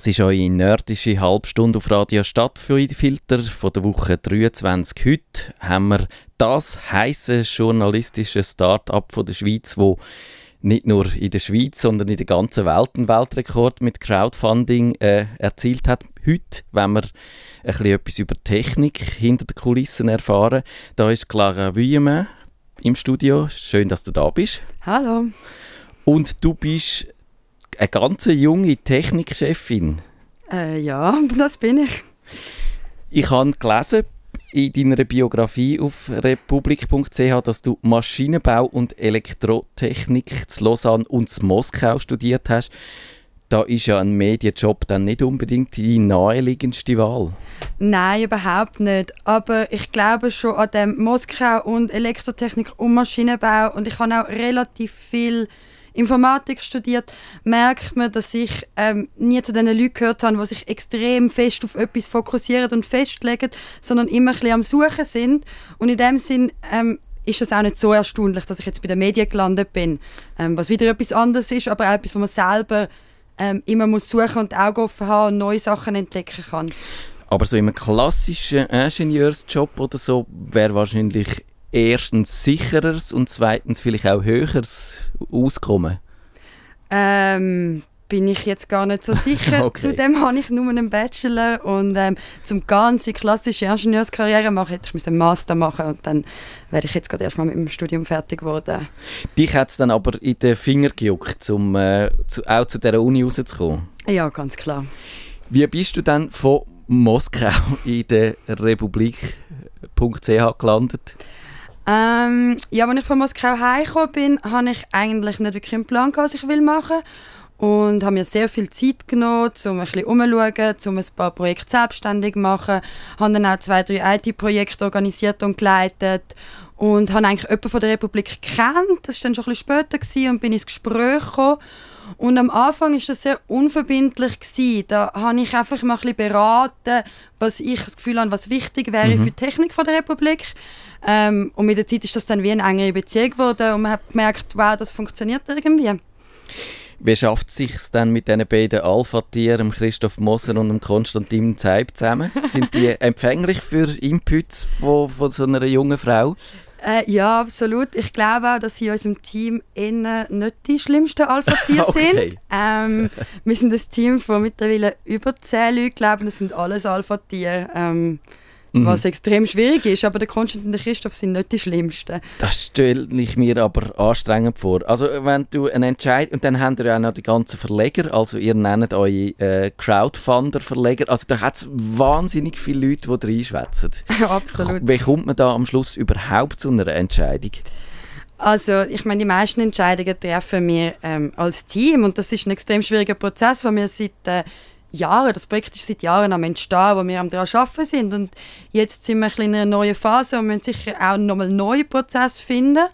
Das ist eure nerdische Halbstunde auf Radio Stadtfilter von der Woche 23. Heute haben wir das heiße journalistische Start-up von der Schweiz, wo nicht nur in der Schweiz, sondern in der ganzen Welt einen Weltrekord mit Crowdfunding äh, erzielt hat. Heute, wenn wir ein bisschen etwas über Technik hinter den Kulissen erfahren, da ist Clara Vuillemin im Studio. Schön, dass du da bist. Hallo. Und du bist eine ganz junge Technikchefin. Äh, ja, das bin ich. Ich habe gelesen in deiner Biografie auf republik.ch, dass du Maschinenbau und Elektrotechnik zu Lausanne und zu Moskau studiert hast. Da ist ja ein Medienjob dann nicht unbedingt die naheliegendste Wahl. Nein, überhaupt nicht. Aber ich glaube schon an dem Moskau und Elektrotechnik und Maschinenbau und ich habe auch relativ viel Informatik studiert, merkt man, dass ich ähm, nie zu den Leuten gehört habe, die sich extrem fest auf etwas fokussieren und festlegen, sondern immer ein bisschen am Suchen sind. Und in dem Sinn ähm, ist es auch nicht so erstaunlich, dass ich jetzt bei den Medien gelandet bin, ähm, was wieder etwas anderes ist, aber auch etwas, wo man selber ähm, immer muss suchen und Augen offen haben und neue Sachen entdecken kann. Aber so einem klassischen Ingenieursjob oder so wäre wahrscheinlich erstens sicheres und zweitens vielleicht auch höheres Auskommen? Ähm, bin ich jetzt gar nicht so sicher. okay. Zudem habe ich nur einen Bachelor und ähm, zum ganze klassische Ingenieurskarriere machen hätte ich einen Master machen und dann wäre ich jetzt gerade erstmal mit dem Studium fertig geworden. Dich hat es dann aber in den Finger gejuckt, um äh, zu, auch zu dieser Uni rauszukommen? Ja, ganz klar. Wie bist du dann von Moskau in der Republik.ch gelandet? Ähm, ja, als ich von Moskau heimgekommen bin, hatte ich eigentlich nicht wirklich einen Plan, was ich machen will. Und habe mir sehr viel Zeit genommen, um ein bisschen umzuschauen, um ein paar Projekte selbstständig zu machen. Habe dann auch zwei, drei IT-Projekte organisiert und geleitet. Und habe eigentlich jemanden von der Republik kennt. Das war dann schon ein bisschen später gewesen, und bin ins Gespräch gekommen. Und am Anfang war das sehr unverbindlich. Gewesen. Da habe ich einfach mal ein bisschen beraten, was ich das Gefühl habe, was wichtig wäre mhm. für die Technik von der Republik. Ähm, und mit der Zeit ist das dann wie eine engere Beziehung geworden und man hat gemerkt, wow, das funktioniert irgendwie. Wie schafft es sich dann mit diesen beiden Alpha-Tieren, Christoph Moser und Konstantin Zeib zusammen? Sind die empfänglich für Inputs von, von so einer jungen Frau? Äh, ja, absolut. Ich glaube auch, dass sie in unserem Team eher nicht die schlimmsten Alpha-Tiere okay. sind. Ähm, wir sind ein Team von mittlerweile über zehn Leuten, glaube das sind alles Alpha-Tiere. Ähm, Mhm. Was extrem schwierig ist, aber der Konstantin und der Christoph sind nicht die Schlimmsten. Das stelle ich mir aber anstrengend vor. Also wenn du einen Entscheid und dann habt ihr ja auch noch die ganzen Verleger, also ihr nennt eure äh, Crowdfunder-Verleger, also da hat es wahnsinnig viele Leute, die reinschwätzen. Absolut. Wie kommt man da am Schluss überhaupt zu einer Entscheidung? Also ich meine, die meisten Entscheidungen treffen wir ähm, als Team und das ist ein extrem schwieriger Prozess, weil wir seit äh, Jahren, das Projekt ist seit Jahren am Entstehen, wo wir am daran arbeiten sind und jetzt sind wir in einer neuen Phase und müssen sicher auch nochmal neuen Prozess finden.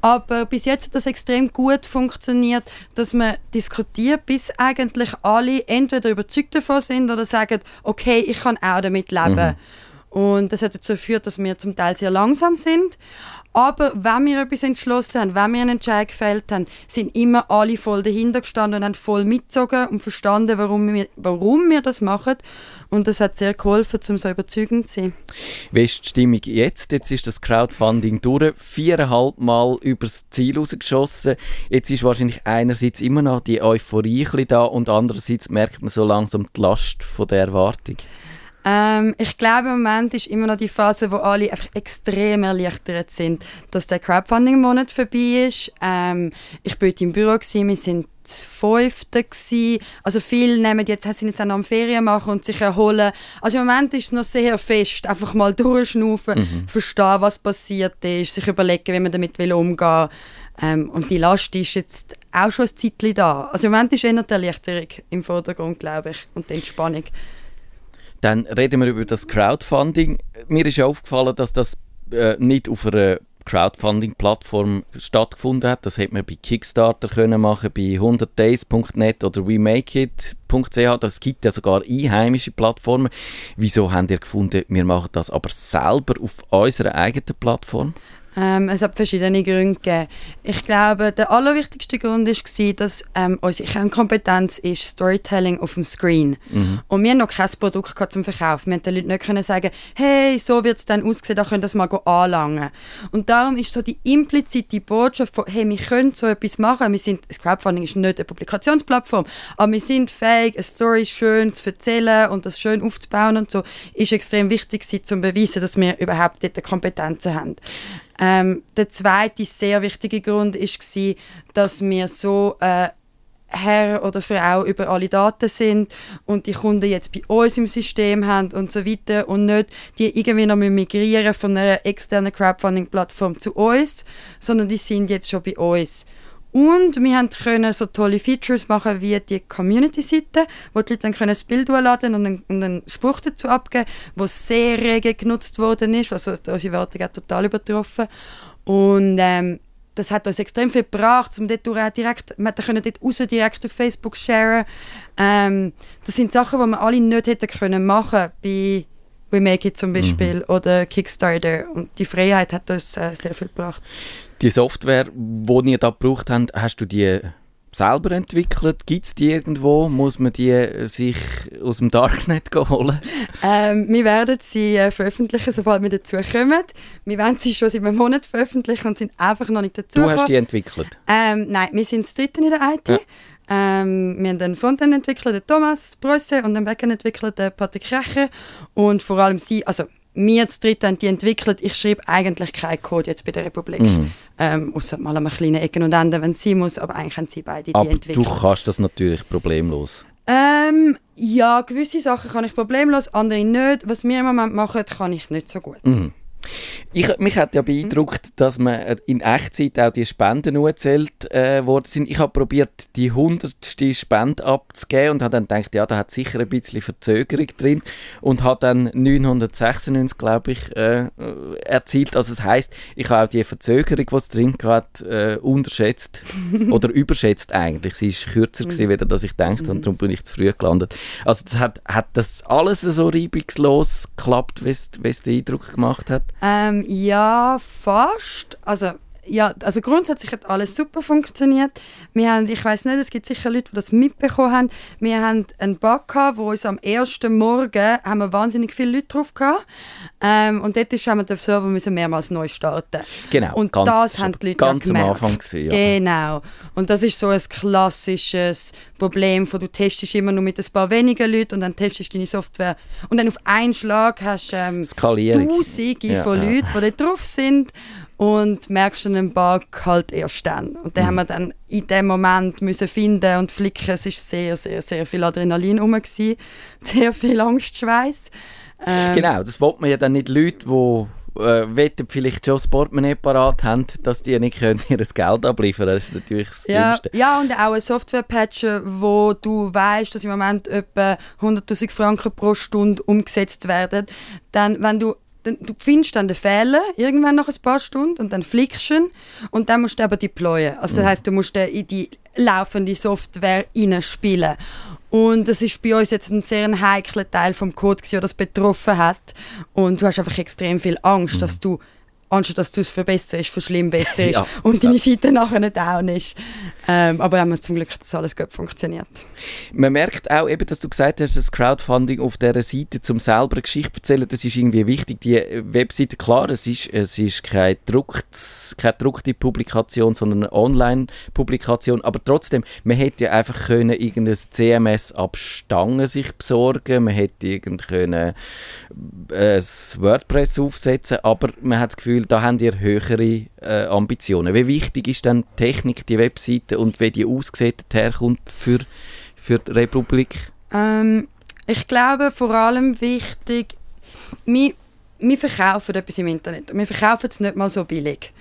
Aber bis jetzt hat das extrem gut funktioniert, dass man diskutiert, bis eigentlich alle entweder überzeugt davon sind oder sagen, okay, ich kann auch damit leben. Mhm. Und das hat dazu geführt, dass wir zum Teil sehr langsam sind. Aber wenn wir etwas entschlossen haben, wenn wir einen Entscheid gefällt haben, sind immer alle voll dahinter gestanden und haben voll mitgezogen und verstanden, warum wir, warum wir das machen. Und das hat sehr geholfen, um so überzeugend zu sein. Wie ist die Stimmung jetzt? Jetzt ist das Crowdfunding durch, viereinhalb Mal übers Ziel rausgeschossen. Jetzt ist wahrscheinlich einerseits immer noch die Euphorie da und andererseits merkt man so langsam die Last von der Erwartung. Ähm, ich glaube, im Moment ist immer noch die Phase, wo alle einfach extrem erleichtert sind, dass der Crowdfunding-Monat vorbei ist. Ähm, ich war im Büro, gewesen, wir sind fünfte gewesen. Also viele nehmen jetzt, sind jetzt auch noch am Ferien machen und sich erholen. Also im Moment ist es noch sehr fest. Einfach mal durchschnaufen, mhm. verstehen, was passiert ist, sich überlegen, wie man damit will umgehen ähm, Und die Last ist jetzt auch schon ein Zeitchen da. Also im Moment ist eher die Erleichterung im Vordergrund, glaube ich, und die Entspannung. Dann reden wir über das Crowdfunding. Mir ist aufgefallen, dass das äh, nicht auf einer Crowdfunding-Plattform stattgefunden hat. Das hätte man bei Kickstarter können machen, bei 100days.net oder wemakeit.ch. Das gibt ja sogar einheimische Plattformen. Wieso haben ihr gefunden, wir machen das aber selber auf unserer eigenen Plattform? Ähm, es hat verschiedene Gründe gegeben. Ich glaube, der allerwichtigste Grund war, dass ähm, unsere Kernkompetenz ist Storytelling auf dem Screen. Mhm. Und wir haben noch kein Produkt zum Verkaufen. Wir konnten den Leuten nicht können sagen, hey, so wird es dann aussehen, da könnt ihr das mal anlangen. Und darum ist so die implizite Botschaft von, hey, wir können so etwas machen. Wir sind, das Crowdfunding ist nicht eine Publikationsplattform, aber wir sind fähig, eine Story schön zu erzählen und das schön aufzubauen und so, ist extrem wichtig, um zu beweisen, dass wir überhaupt dort Kompetenzen haben. Ähm, der zweite sehr wichtige Grund war, dass wir so äh, Herr oder Frau über alle Daten sind und die Kunden jetzt bei uns im System haben und so weiter und nicht die irgendwie noch migrieren von einer externen Crowdfunding-Plattform zu uns, sondern die sind jetzt schon bei uns. Und wir haben können so tolle Features machen wie die Community-Seite, wo die Leute dann können das Bild hochladen und einen, und einen Spruch dazu abgeben, wo sehr rege genutzt worden ist. Also unsere Werte hat total übertroffen. Und ähm, das hat uns extrem viel gebracht, um dort direkt, wir können dort raus direkt auf Facebook sharen. Ähm, das sind Sachen, die wir alle nicht hätten können machen bei We Make It zum mhm. Beispiel mhm. oder Kickstarter. Und die Freiheit hat uns äh, sehr viel gebracht. Die Software, die ihr da gebraucht habt, hast du die selber entwickelt? Gibt es die irgendwo? Muss man die äh, sich aus dem Darknet holen? Ähm, wir werden sie äh, veröffentlichen, sobald wir dazu kommen. Wir werden sie schon seit einem Monat veröffentlichen und sind einfach noch nicht dazu Du hast die entwickelt? Ähm, nein, wir sind das dritte in der IT. Ja. Ähm, wir haben den Frontend entwickelt, den Thomas Brösse, und den Backend entwickelt, den Patrick Recher. Und vor allem sie, also wir zu dritt haben die entwickelt. Ich schreibe eigentlich keinen Code jetzt bei der Republik. Mhm. Ähm, außer mal an kleinen Ecken und Enden, wenn es sein muss. Aber eigentlich haben sie beide die aber entwickelt. du kannst das natürlich problemlos. Ähm, ja, gewisse Sachen kann ich problemlos, andere nicht. Was wir im Moment machen, kann ich nicht so gut. Mhm. Ich, mich hat ja mhm. beeindruckt, dass man in Echtzeit auch die Spenden erzählt äh, worden sind. Ich habe probiert, die hundertste Spende abzugeben und habe dann gedacht, ja, da hat sicher ein bisschen Verzögerung drin und habe dann 996, glaube ich, äh, erzielt. Also das heißt, ich habe auch die Verzögerung, die es drin hat, äh, unterschätzt oder überschätzt eigentlich. Sie ist kürzer gewesen, mhm. als ich dachte und darum bin ich zu früh gelandet. Also das hat, hat das alles so reibungslos geklappt, wie es den Eindruck gemacht hat? Ähm, ja, fast. Also ja, also grundsätzlich hat alles super funktioniert. Wir haben, ich weiß nicht, es gibt sicher Leute, die das mitbekommen haben. Wir haben einen Bug gehabt, wo uns am ersten Morgen haben wir wahnsinnig viele Leute drauf gehabt. Ähm, und dort ist, haben wir den Server müssen mehrmals neu starten. Genau. Und ganz, das haben die Leute ganz am Anfang gewesen, ja. Genau. Und das ist so ein klassisches Problem, wo du testest immer nur mit ein paar wenigen Leuten und dann testest du deine Software und dann auf einen Schlag hast du ähm, Tausende ja, von ja. Leuten, die dort drauf sind und merkst dann einen Bug halt erst dann. Und den mhm. haben wir dann in dem Moment müssen finden und flicken. Es war sehr, sehr, sehr viel Adrenalin rum, gewesen, sehr viel Angstschweiß. Ähm, genau, das wollte man ja dann nicht Leute, die äh, vielleicht schon das Portemonnaie parat haben, dass die nicht können ihr Geld abliefern können. Das ist natürlich das ja, Dümmste. Ja, und auch ein Software-Patcher, wo du weißt, dass im Moment etwa 100'000 Franken pro Stunde umgesetzt werden. Dann, wenn du dann, du findest dann den Fehler irgendwann nach ein paar Stunden und dann flickst du ihn und dann musst du aber deployen. Also das mhm. heißt, du musst in die laufende Software spielen. Und das ist bei uns jetzt ein sehr heikler Teil vom Code, der das betroffen hat. Und du hast einfach extrem viel Angst, mhm. dass du anstatt dass du es verbesserst, verschlimmbesserst ja. und deine ja. Seite nachher nicht down ist. Ähm, aber haben wir zum Glück, dass alles gut funktioniert. Man merkt auch eben, dass du gesagt hast, das Crowdfunding auf dieser Seite zum selber eine Geschichte erzählen, das ist irgendwie wichtig. Die Webseite, klar, es ist, es ist keine, gedruckt, keine gedruckte Publikation, sondern eine Online-Publikation, aber trotzdem, man hätte ja einfach können irgendein CMS abstangen sich besorgen, man hätte irgend können äh, ein WordPress aufsetzen, aber man hat das Gefühl, da haben ihr höhere äh, Ambitionen. Wie wichtig ist dann die Technik, die Webseite und wie die aussieht, herkommt für, für die Republik? Ähm, ich glaube vor allem wichtig, wir, wir verkaufen etwas im Internet. Wir verkaufen es nicht mal so billig.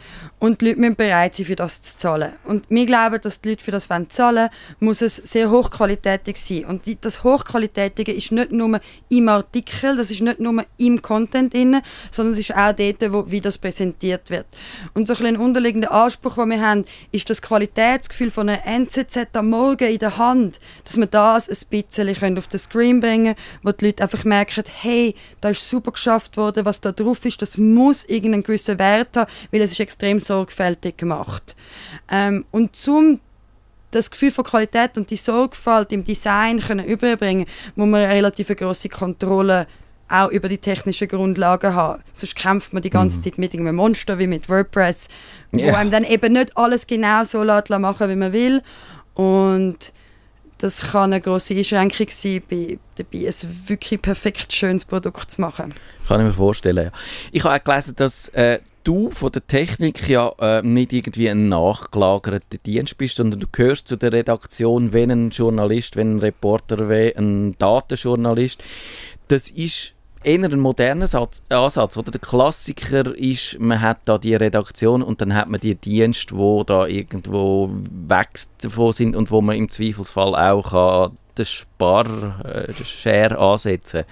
Und die Leute müssen bereit sein, für das zu zahlen. Und wir glauben, dass die Leute für das zahlen wollen, muss es sehr hochqualitativ sein. Und das Hochqualitative ist nicht nur im Artikel, das ist nicht nur im Content drin, sondern es ist auch dort, wo, wie das präsentiert wird. Und so ein, ein unterliegender Anspruch, den wir haben, ist das Qualitätsgefühl von einer NZZ am Morgen in der Hand, dass wir das ein bisschen auf den Screen bringen können, wo die Leute einfach merken, hey, da ist super geschafft worden, was da drauf ist, das muss irgendeinen gewissen Wert haben, weil es ist extrem so sorgfältig gemacht. Ähm, und zum das Gefühl von Qualität und die Sorgfalt im Design können überbringen, muss man eine relativ große Kontrolle auch über die technischen Grundlagen haben. Sonst kämpft man die ganze mhm. Zeit mit einem Monster wie mit WordPress, yeah. wo einem dann eben nicht alles genau so machen wie man will. Und das kann eine große Einschränkung sein, bei, dabei ein wirklich perfekt schönes Produkt zu machen. Kann ich mir vorstellen. Ich habe auch gelesen, dass äh, du von der Technik ja äh, nicht irgendwie ein nachgelagerter Dienst bist, sondern du gehörst zu der Redaktion, wenn ein Journalist, wenn ein Reporter, wenn ein Datenjournalist. Das ist eher ein moderner Ansatz. Oder? Der Klassiker ist, man hat da die Redaktion und dann hat man die Dienste, wo da irgendwo wächst davon sind und wo man im Zweifelsfall auch kann den Spar, äh, den Share ansetzen kann.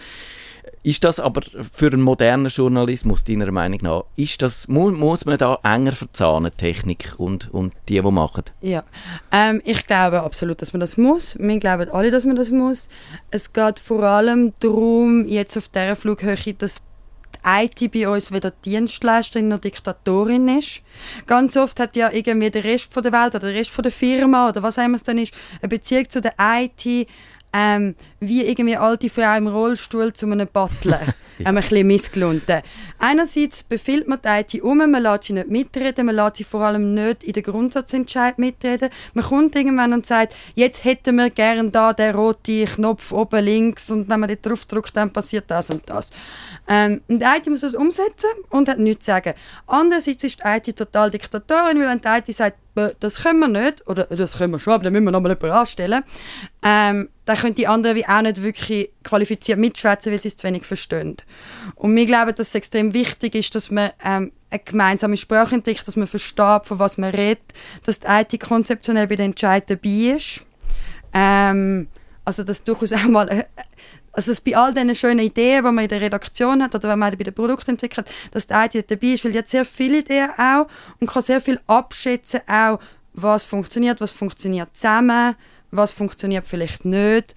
Ist das aber für einen modernen Journalismus, deiner Meinung nach, ist das, muss, man da enger verzahnen, Technik und, und die, die machen? Ja, ähm, ich glaube absolut, dass man das muss. Wir glauben alle, dass man das muss. Es geht vor allem darum, jetzt auf dieser Flughöhe, dass die IT bei uns weder Dienstleisterin noch Diktatorin ist. Ganz oft hat ja irgendwie der Rest von der Welt oder der Rest von der Firma oder was immer es dann ist, eine Beziehung zu der IT ähm, wie irgendwie alte Frau im Rollstuhl zu einem Butler. ja. ein bisschen missgelungen. Einerseits befiehlt man die IT um, man lässt sie nicht mitreden, man lässt sie vor allem nicht in den Grundsatzentscheid mitreden. Man kommt irgendwann und sagt, jetzt hätten wir gerne da den roten Knopf oben links und wenn man dort drauf drückt, dann passiert das und das. Ähm, und die IT muss das umsetzen und hat nichts zu sagen. Andererseits ist die IT total Diktatorin, weil wenn die IT sagt, das können wir nicht, oder das können wir schon, aber dann müssen wir nochmal jemanden anstellen, ähm, dann können die anderen wie auch nicht wirklich qualifiziert mitschwätzen, weil sie es zu wenig verstehen. Und wir glauben, dass es extrem wichtig ist, dass man ähm, eine gemeinsame Sprache entdeckt, dass man versteht, von was man redet, dass die IT konzeptionell bei den Entscheidungen dabei ist. Ähm, also dass durchaus auch mal äh, also bei all diesen schönen Ideen, die man in der Redaktion hat oder wenn man bei den Produkten entwickelt, dass die IT dabei ist, weil die hat sehr viele Ideen auch und kann sehr viel abschätzen auch, was funktioniert, was funktioniert zusammen, was funktioniert vielleicht nicht.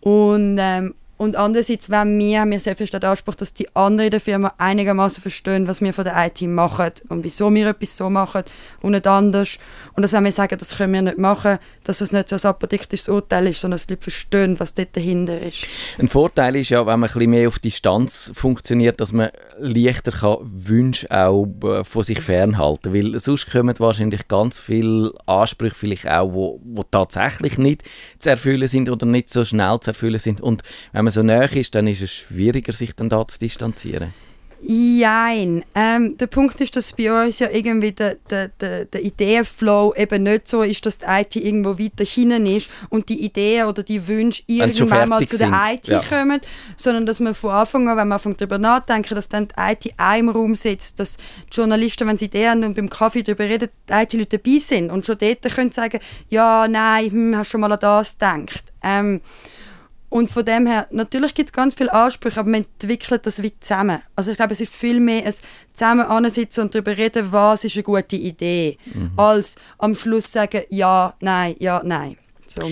Und ähm, und andererseits, wenn wir, haben wir sehr viel den Anspruch, dass die anderen in der Firma einigermaßen verstehen, was wir von der IT machen und wieso wir etwas so machen und nicht anders. Und dass wenn wir sagen, das können wir nicht machen, dass es nicht so ein apodiktisches Urteil ist, sondern dass die Leute verstehen, was dort dahinter ist. Ein Vorteil ist ja, wenn man ein bisschen mehr auf Distanz funktioniert, dass man leichter kann Wünsche auch äh, von sich fernhalten kann. Weil sonst kommen wahrscheinlich ganz viele Ansprüche vielleicht auch, wo tatsächlich nicht zu erfüllen sind oder nicht so schnell zu erfüllen sind. Und wenn man so nah ist, dann ist es schwieriger, sich dann da zu distanzieren. Nein. Ähm, der Punkt ist, dass bei uns ja irgendwie der, der, der, der Ideenflow eben nicht so ist, dass die IT irgendwo weiter hinten ist und die Ideen oder die Wünsche irgendwann mal zu der IT ja. kommen, sondern dass man von Anfang an, wenn man anfängt darüber nachdenken, dass dann die IT im Raum sitzt, dass die Journalisten, wenn sie Ideen haben und beim Kaffee darüber reden, die IT-Leute dabei sind und schon dort können sagen, ja, nein, hm, hast schon mal an das gedacht. Ähm, und von dem her, natürlich gibt es ganz viele Ansprüche, aber man entwickelt das wie zusammen. Also ich glaube, es ist viel mehr ein zusammen ansitzen und darüber reden, was ist eine gute Idee, mhm. als am Schluss sagen, ja, nein, ja, nein. So.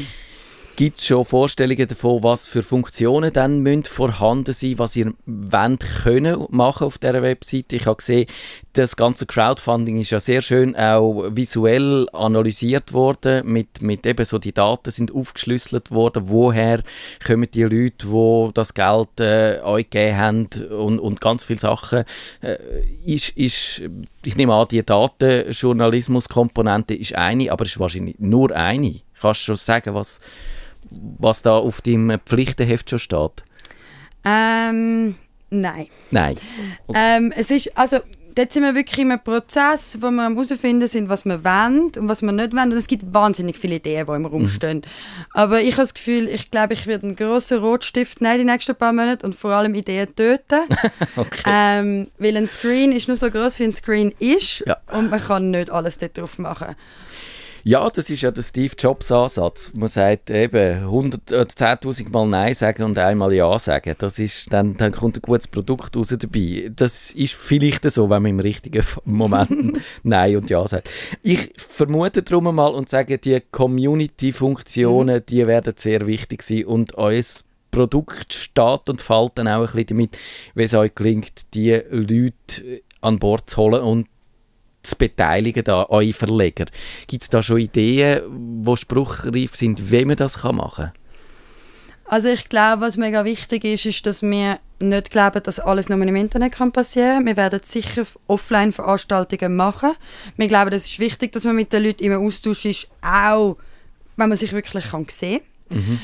Gibt es schon Vorstellungen davon, was für Funktionen dann müssen vorhanden sein was ihr wollt können machen auf dieser Webseite? Ich habe gesehen, das ganze Crowdfunding ist ja sehr schön auch visuell analysiert worden, mit, mit eben so die Daten sind aufgeschlüsselt worden, woher kommen die Leute, die das Geld äh, euch gegeben haben und, und ganz viele Sachen. Äh, ist, ist, ich nehme an, die Datenjournalismus-Komponente ist eine, aber es ist wahrscheinlich nur eine. Kannst du schon sagen, was was da auf deinem Pflichtenheft schon steht? Ähm, nein. Nein. Okay. Ähm, es ist, also dort sind wir wirklich in einem Prozess, wo wir herausfinden sind, was wir wollen und was wir nicht wollen. Und es gibt wahnsinnig viele Ideen, die im Raum mhm. stehen. Mhm. Aber ich habe das Gefühl, ich glaube, ich werde einen grossen Rotstift nehmen die nächsten paar Monate und vor allem Ideen töten. okay. ähm, weil ein Screen ist nur so groß, wie ein Screen ist ja. und man kann nicht alles dort drauf machen. Ja, das ist ja der Steve Jobs Ansatz. Man sagt eben 10.000 Mal Nein sagen und einmal Ja sagen. Das ist, dann, dann kommt ein gutes Produkt raus dabei. Das ist vielleicht so, wenn man im richtigen Moment Nein und Ja sagt. Ich vermute darum mal und sage, die Community-Funktionen, mhm. die werden sehr wichtig sein und uns Produkt steht und fällt dann auch ein bisschen damit, wie es euch gelingt, die Leute an Bord zu holen und zu beteiligen, da, eure Verleger. Gibt es da schon Ideen, die spruchreif sind, wie man das machen kann? Also ich glaube, was mega wichtig ist, ist, dass wir nicht glauben, dass alles nur im Internet kann passieren kann. Wir werden sicher Offline-Veranstaltungen machen. Wir glauben, es ist wichtig, dass man mit den Leuten im Austausch ist, auch wenn man sich wirklich kann sehen kann. Mhm.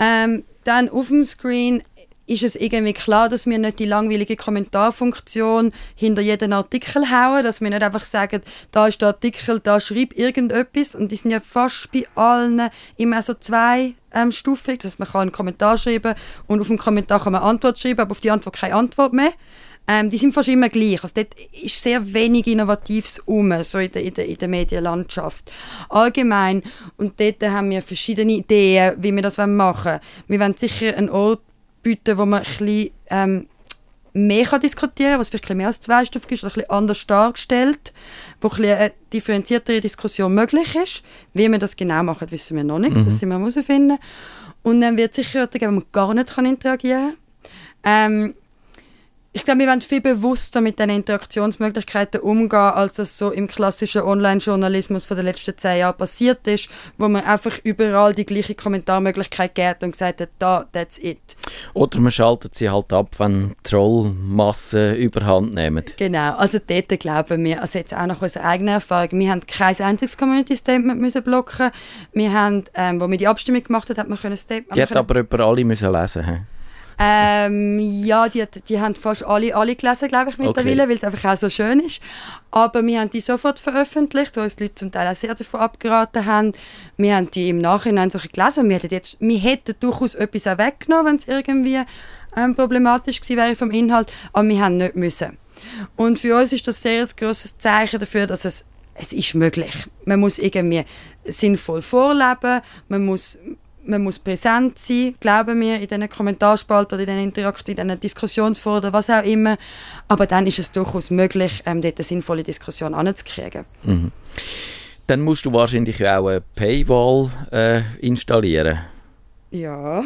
Ähm, dann auf dem Screen ist es irgendwie klar, dass wir nicht die langweilige Kommentarfunktion hinter jeden Artikel hauen, dass wir nicht einfach sagen, da ist der Artikel, da schreibt irgendetwas und die sind ja fast bei allen immer so zwei ähm, Stufen, dass man kann einen Kommentar schreiben und auf den Kommentar kann man Antwort schreiben, aber auf die Antwort keine Antwort mehr. Ähm, die sind fast immer gleich. Also dort ist sehr wenig Innovatives um, so in der, in der, in der Medienlandschaft. Allgemein. Und dort haben wir verschiedene Ideen, wie wir das machen wollen. Wir wollen sicher einen Ort bieten, wo man ein bisschen, ähm, mehr kann diskutieren kann, was vielleicht ein mehr als zwei Stufen ist, oder ein bisschen anders dargestellt, wo ein eine differenziertere Diskussion möglich ist. Wie wir das genau machen, wissen wir noch nicht, mhm. das sind wir herausfinden. Und dann wird es sicher geben, wo man gar nicht kann interagieren kann. Ähm, ich glaube, wir werden viel bewusster mit den Interaktionsmöglichkeiten umgehen, als es so im klassischen Online-Journalismus von den letzten zehn Jahren passiert ist, wo man einfach überall die gleiche Kommentarmöglichkeit gibt und gesagt hat, da, that's it. Oder man schaltet sie halt ab, wenn Trollmassen überhand nehmen. Genau, also dort glauben wir, also jetzt auch nach unserer eigenen Erfahrung, wir haben kein einziges Community-Statement müssen blocken. Wir haben, ähm, wo wir die Abstimmung gemacht haben, hat man können Statement... Die hat aber über alle müssen lesen müssen. Ähm, ja, die, die haben fast alle, alle gelesen, glaube ich, mittlerweile, okay. weil es einfach auch so schön ist. Aber wir haben die sofort veröffentlicht, weil uns die Leute zum Teil auch sehr davon abgeraten haben. Wir haben die im Nachhinein so gelesen wir hätten, jetzt, wir hätten durchaus etwas auch weggenommen, wenn es irgendwie ähm, problematisch gewesen wäre vom Inhalt, aber wir haben nicht müssen. Und für uns ist das sehr ein grosses Zeichen dafür, dass es es ist möglich. Man muss irgendwie sinnvoll vorleben, man muss man muss präsent sein, glauben wir, in diesen Kommentarspalten oder in diesen Interaktionen, in diesen Diskussionsforen, was auch immer. Aber dann ist es durchaus möglich, ähm, dort eine sinnvolle Diskussion anzukriegen. Mhm. Dann musst du wahrscheinlich auch eine Paywall äh, installieren. Ja,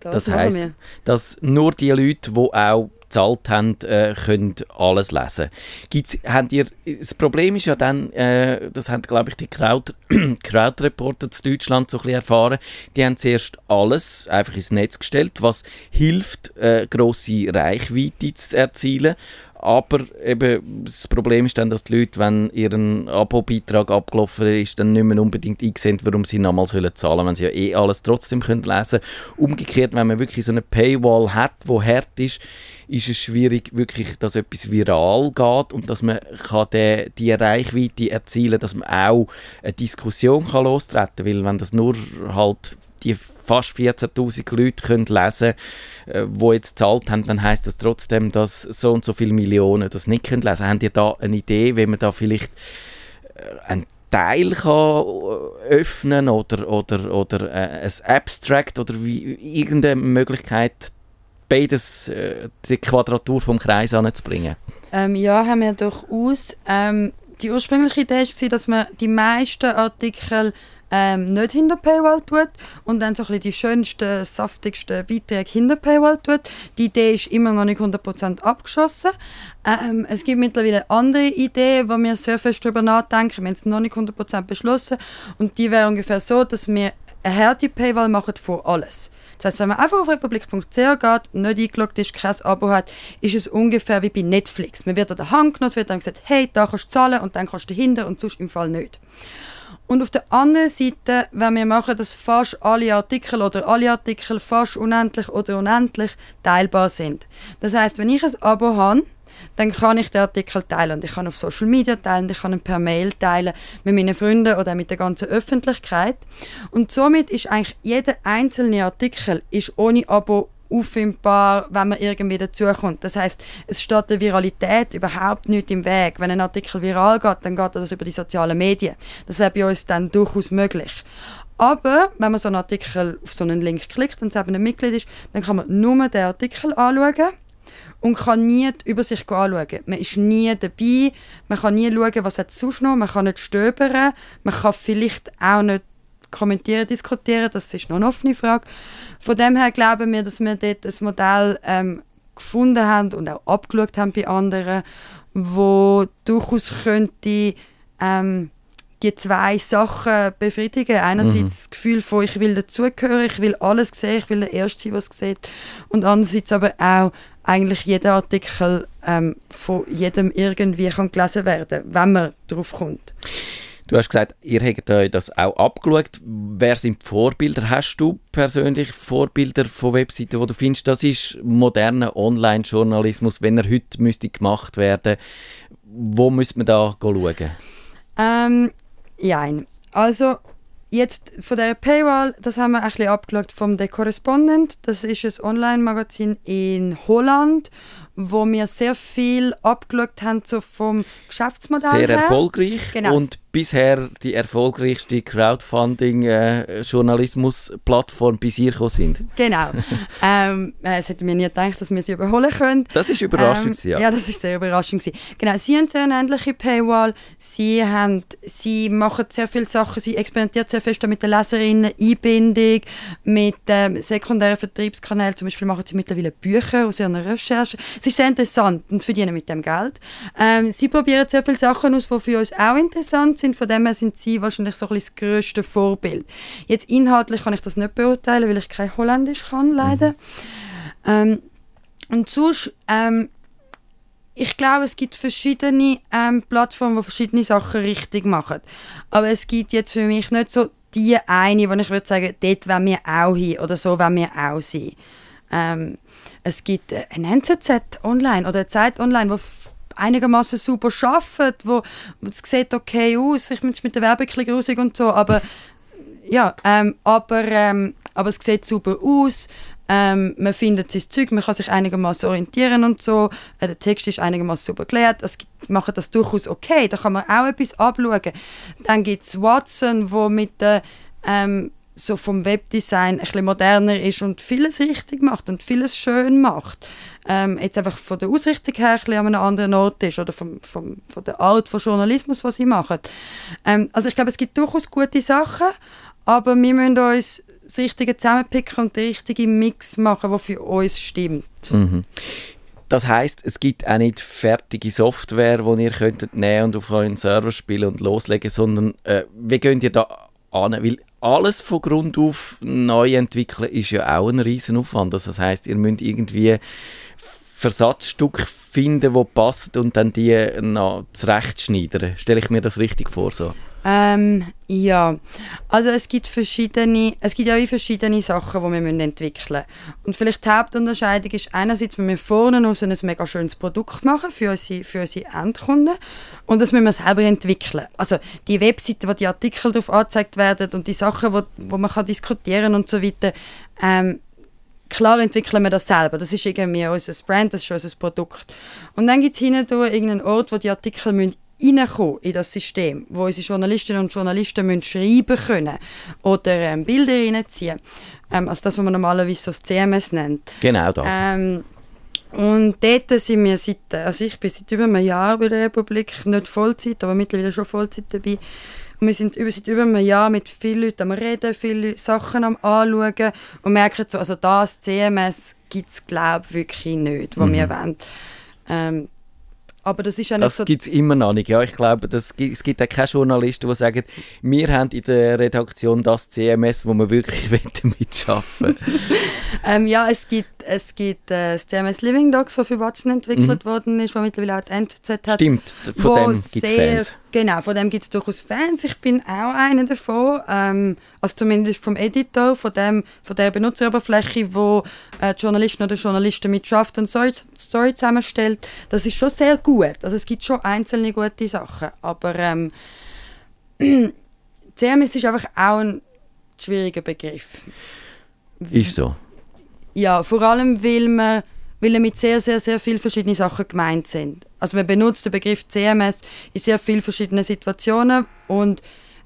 das, das heißt, dass nur die Leute, die auch gezahlt haben, äh, können alles lesen. Gibt's, habt ihr, das Problem ist ja dann, äh, das haben glaube ich die Crowd, Crowd-Reporter zu Deutschland so ein bisschen erfahren, die haben zuerst alles einfach ins Netz gestellt, was hilft, äh, grosse Reichweite zu erzielen aber eben, das Problem ist dann, dass die Leute, wenn ihren Abo-Beitrag abgelaufen ist, dann nicht mehr unbedingt einsehen, warum sie nochmal zahlen sollen, wenn sie ja eh alles trotzdem können lesen können. Umgekehrt, wenn man wirklich so eine Paywall hat, die hart ist, ist es schwierig, wirklich, dass etwas viral geht und dass man kann die, die Reichweite erzielen kann, dass man auch eine Diskussion kann lostreten kann, weil wenn das nur halt die fast 14'000 Leute können lesen können, die jetzt gezahlt haben, dann heißt das trotzdem, dass so und so viele Millionen das nicht können lesen Habt ihr da eine Idee, wie man da vielleicht äh, einen Teil kann äh, öffnen oder, oder, oder äh, ein Abstract oder wie, irgendeine Möglichkeit, beides, die Quadratur vom Kreis anzubringen? Ähm, ja, haben wir durchaus. Ähm, die ursprüngliche Idee war, dass man die meisten Artikel ähm, nicht hinter Paywall tut und dann so ein bisschen die schönsten, saftigsten Beiträge hinter Paywall tut. Die Idee ist immer noch nicht 100% abgeschossen. Ähm, es gibt mittlerweile andere Ideen, wo wir sehr fest darüber nachdenken. Wir haben es noch nicht 100% beschlossen und die wäre ungefähr so, dass wir eine harte Paywall machen für alles. Das heißt, wenn man einfach auf republik.ch geht, nicht eingeloggt ist, kein Abo hat, ist es ungefähr wie bei Netflix. Man wird an der Hand genommen, es wird dann gesagt, hey, da kannst du zahlen und dann kannst du dahinter und sonst im Fall nicht. Und auf der anderen Seite, wenn wir machen, dass fast alle Artikel oder alle Artikel fast unendlich oder unendlich teilbar sind. Das heißt, wenn ich ein Abo habe, dann kann ich den Artikel teilen. Und ich kann auf Social Media teilen, ich kann ihn per Mail teilen mit meinen Freunden oder mit der ganzen Öffentlichkeit. Und somit ist eigentlich jeder einzelne Artikel ist ohne Abo auffindbar, wenn man irgendwie dazukommt. Das heißt, es steht der Viralität überhaupt nicht im Weg. Wenn ein Artikel viral geht, dann geht das über die sozialen Medien. Das wäre bei uns dann durchaus möglich. Aber wenn man so einen Artikel auf so einen Link klickt und es eben ein Mitglied ist, dann kann man nur den Artikel anschauen und kann nie die Übersicht anschauen. Man ist nie dabei, man kann nie schauen, was es sonst noch, man kann nicht stöbern, man kann vielleicht auch nicht kommentieren, diskutieren, das ist noch eine offene Frage. Von dem her glauben wir, dass wir dort ein Modell ähm, gefunden haben und auch abgeschaut haben bei anderen, wo durchaus könnte ähm, die zwei Sachen befriedigen. Einerseits mhm. das Gefühl von, ich will dazugehören, ich will alles sehen, ich will der Erste sein, was sieht. Und andererseits aber auch eigentlich jeder Artikel ähm, von jedem irgendwie kann gelesen werden, wenn man darauf kommt. Du hast gesagt, ihr habt euch das auch abgeschaut. Wer sind die Vorbilder? Hast du persönlich Vorbilder von Webseiten, wo du findest, das ist moderner Online-Journalismus, wenn er heute müsste gemacht werden Wo müsste man da schauen? Ähm, ja, also jetzt von der Paywall, das haben wir ein bisschen abgeschaut vom The Correspondent. Das ist ein Online-Magazin in Holland wo wir sehr viel abgeschaut haben so vom Geschäftsmodell Sehr her. erfolgreich genau. und bisher die erfolgreichste Crowdfunding-Journalismus-Plattform bis ihr gekommen sind. Genau. ähm, äh, es hätte mir nie gedacht, dass wir sie überholen können. Das ist überraschend, ähm, ja. Ja, das ist sehr überraschend. Genau, sie haben sehr eine ähnliche Paywall. Sie, haben, sie machen sehr viele Sachen, sie experimentieren sehr fest mit den Leserinnen, Einbindung, mit ähm, sekundären Vertriebskanälen. Zum Beispiel machen sie mittlerweile Bücher aus ihren Recherchen. Es ist sehr interessant und verdienen mit dem Geld. Ähm, sie probieren sehr viele Sachen aus, die für uns auch interessant sind. Von dem her sind sie wahrscheinlich so ein bisschen das grösste Vorbild. Jetzt inhaltlich kann ich das nicht beurteilen, weil ich kein Holländisch kann, leider. Mhm. Ähm, und sonst, ähm, ich glaube, es gibt verschiedene ähm, Plattformen, die verschiedene Sachen richtig machen. Aber es gibt jetzt für mich nicht so die eine, wo ich würde sagen, dort wollen wir auch hin oder so wollen wir auch sein. Ähm, es gibt äh, ein NZZ online oder eine Zeit online, wo einigermaßen super arbeitet, wo es sieht okay aus, ich bin mit der Werbung grusig und so, aber ja, ähm, aber, ähm, aber es sieht super aus, ähm, man findet sein Zeug, man kann sich einigermaßen orientieren und so, äh, der Text ist einigermaßen super gelehrt, es macht das durchaus okay, da kann man auch etwas abschauen. Dann gibt es Watson, wo mit der ähm, so vom Webdesign ein bisschen moderner ist und vieles richtig macht und vieles schön macht. Ähm, jetzt einfach von der Ausrichtung her ein bisschen an einem anderen Ort ist oder vom, vom, von der Art von Journalismus, was sie machen. Ähm, also ich glaube, es gibt durchaus gute Sachen, aber wir müssen uns das Richtige zusammenpicken und den richtigen Mix machen, der für uns stimmt. Mhm. Das heißt, es gibt auch nicht fertige Software, die ihr könntet nehmen und auf euren Server spielen und loslegen, sondern äh, wie geht ihr da an? Weil alles von Grund auf neu entwickeln ist ja auch ein Riesenaufwand. Also das heißt, ihr müsst irgendwie Versatzstücke finden, die passen und dann die noch zurechtschneiden. Stelle ich mir das richtig vor so? Ähm, ja, also es gibt verschiedene, es gibt ja wie verschiedene Sachen, die wir entwickeln müssen. Und vielleicht die Hauptunterscheidung ist einerseits, wir müssen vorne aus ein mega schönes Produkt machen für unsere, für unsere Endkunden und das müssen wir selber entwickeln. Also die Webseite, wo die Artikel darauf angezeigt werden und die Sachen, wo, wo man kann diskutieren und so weiter, ähm, klar entwickeln wir das selber. Das ist irgendwie unser Brand, das ist unser Produkt. Und dann gibt es hinten irgendeinen Ort, wo die Artikel müssen reinkommen in das System, wo unsere Journalistinnen und Journalisten müssen schreiben können oder ähm, Bilder reinziehen. Ähm, also das, was man normalerweise so das CMS nennt. Genau das. Ähm, und dort sind wir seit, also ich bin seit über einem Jahr bei der Republik, nicht Vollzeit, aber mittlerweile schon Vollzeit dabei. Und wir sind über, seit über einem Jahr mit vielen Leuten am Reden, viele Sachen am Anschauen und merken so, also das CMS gibt es glaube ich wirklich nicht, was mhm. wir wollen. Ähm, aber das ist ja nicht das so... gibt es immer noch nicht. Ja, ich glaube, das, es gibt auch keine Journalisten, die sagen, wir haben in der Redaktion das CMS, wo wir wirklich mitarbeiten ähm, Ja, es gibt, es gibt äh, das CMS Living Dogs, das für Watson entwickelt mhm. worden ist, das mittlerweile auch die NZZ hat. Stimmt, von dem gibt es Fans. Genau, von dem gibt es durchaus Fans. Ich bin auch einer davon, ähm, also zumindest vom Editor, von, dem, von der Benutzeroberfläche, wo äh, die Journalisten oder Journalisten mitschafft und Story, Story zusammenstellt. Das ist schon sehr gut. Also es gibt schon einzelne gute Sachen, aber ähm, CMS ist einfach auch ein schwieriger Begriff. Ist so. Ja, vor allem, weil, man, weil mit sehr, sehr, sehr vielen verschiedenen Sachen gemeint sind. Also man benutzt den Begriff CMS in sehr vielen verschiedenen Situationen und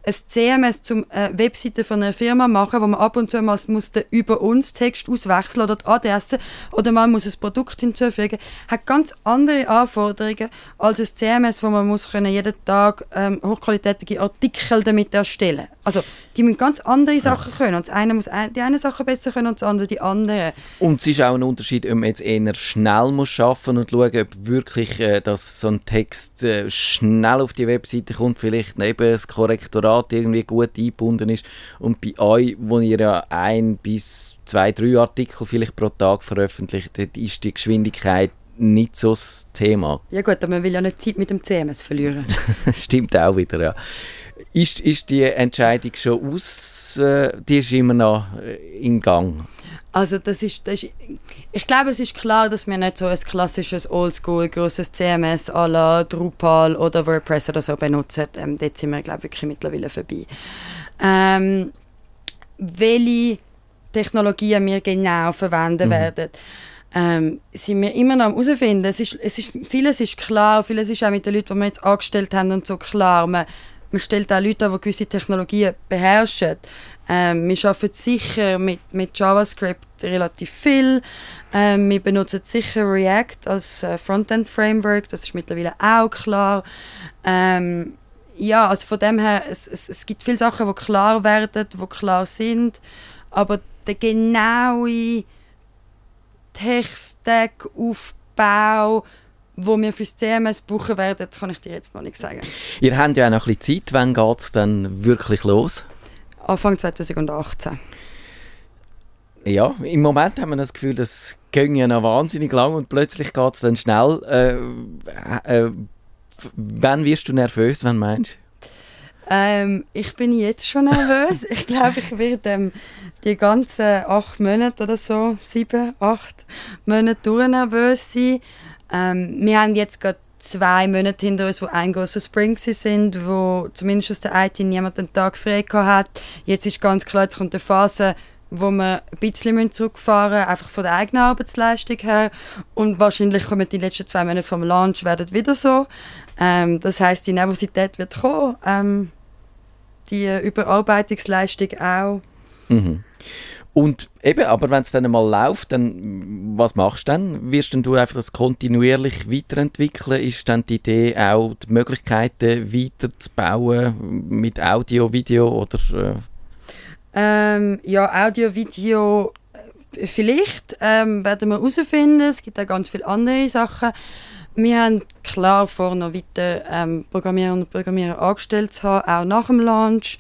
ein CMS zum äh, Webseite von einer Firma machen, wo man ab und zu mal muss den über uns Text auswechseln oder die Adresse oder man muss ein Produkt hinzufügen, hat ganz andere Anforderungen als ein CMS, wo man muss können jeden Tag ähm, hochqualitatige Artikel damit erstellen. Also die müssen ganz andere Sachen ja. können. Und das eine muss die eine Sache besser können und das andere die andere. Und es ist auch ein Unterschied, ob man jetzt eher schnell muss arbeiten und schauen, ob wirklich äh, dass so ein Text äh, schnell auf die Webseite kommt, vielleicht neben das Korrektorat irgendwie gut eingebunden ist. Und bei euch, wo ihr ja ein bis zwei, drei Artikel vielleicht pro Tag veröffentlicht, ist die Geschwindigkeit nicht so das Thema. Ja gut, aber man will ja nicht Zeit mit dem CMS verlieren. Stimmt auch wieder, ja. Ist, ist die Entscheidung schon aus, äh, die ist immer noch äh, in Gang? Also das ist, das ist, ich glaube, es ist klar, dass wir nicht so ein klassisches Oldschool großes CMS à la Drupal oder WordPress oder so benutzen. Ähm, dort sind wir, glaube ich, wirklich mittlerweile vorbei. Ähm, welche Technologien wir genau verwenden mhm. werden, ähm, sind wir immer noch am herausfinden. Es ist, es ist, vieles ist klar, vieles ist auch mit den Leuten, die wir jetzt angestellt haben und so klar. Man, man stellt auch Leute an, die gewisse Technologien beherrschen. Ähm, wir arbeiten sicher mit, mit JavaScript relativ viel. Ähm, wir benutzen sicher React als äh, Frontend-Framework, das ist mittlerweile auch klar. Ähm, ja, also von dem her, es, es, es gibt viele Sachen, die klar werden, die klar sind, aber der genaue Tech-Stack, Aufbau, wo wir fürs CMS brauchen werden, kann ich dir jetzt noch nicht sagen. Ihr habt ja auch noch ein bisschen Zeit. Wann geht es dann wirklich los? Anfang 2018. Ja, im Moment haben wir das Gefühl, das ging ja noch wahnsinnig lang und plötzlich geht es dann schnell. Äh, äh, wann wirst du nervös, wann meinst du? Ähm, ich bin jetzt schon nervös. ich glaube, ich werde ähm, die ganzen acht Monate oder so, sieben, acht Monate durch nervös sein. Ähm, wir haben jetzt gerade zwei Monate hinter uns, wo ein großer Spring sind, wo zumindest aus der IT niemand einen Tag frei hat. Jetzt ist ganz klar, jetzt kommt eine Phase, wo wir ein bisschen zurückfahren müssen, einfach von der eigenen Arbeitsleistung her. Und wahrscheinlich kommen die letzten zwei Monate vom Launch werden wieder so. Ähm, das heißt, die Nervosität wird kommen, ähm, die Überarbeitungsleistung auch. Mhm. Und eben, aber wenn es dann mal läuft, dann was machst du dann? Wirst du einfach das kontinuierlich weiterentwickeln? Ist dann die Idee auch, die Möglichkeiten weiterzubauen mit Audio, Video oder? Äh? Ähm, ja, Audio, Video äh, vielleicht ähm, werden wir herausfinden. Es gibt auch ganz viele andere Sachen. Wir haben klar vor, noch weiter ähm, Programmierer und Programmierer angestellt zu haben, auch nach dem Launch.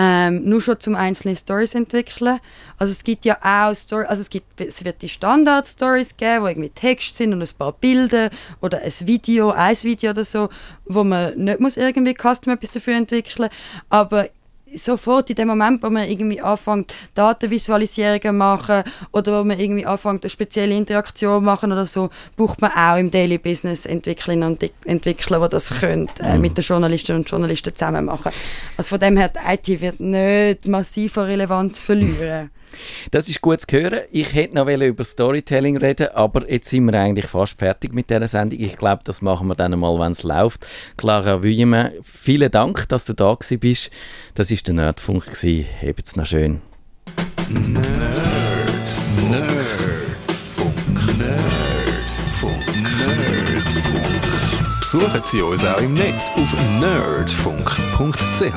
Ähm, nur schon zum einzelne Stories entwickeln. Also es gibt ja auch Story, also es, gibt, es wird die Standard-Stories geben, wo irgendwie Text sind und ein paar Bilder oder ein Video, ein Video oder so, wo man nicht muss irgendwie custom etwas dafür entwickeln, aber sofort in dem Moment, wo man irgendwie anfängt, Datenvisualisierungen machen oder wo man irgendwie anfängt, eine spezielle Interaktion machen oder so, braucht man auch im Daily Business Entwicklerinnen und Entwickler, die das können, äh, mhm. mit den Journalistinnen und Journalisten zusammen machen. Also von dem her, die IT wird nicht massiv an Relevanz verlieren. Das ist gut zu hören. Ich hätte noch über Storytelling reden, aber jetzt sind wir eigentlich fast fertig mit dieser Sendung. Ich glaube, das machen wir dann mal, wenn es läuft. Clara Wüjemann, vielen Dank, dass du da bist. Das war der Nerdfunk. Habt's noch schön. Nerd. Nerdfunk. Nerdfunk. Nerdfunk. Besuchen Sie uns auch im Netz auf nerdfunk.ch.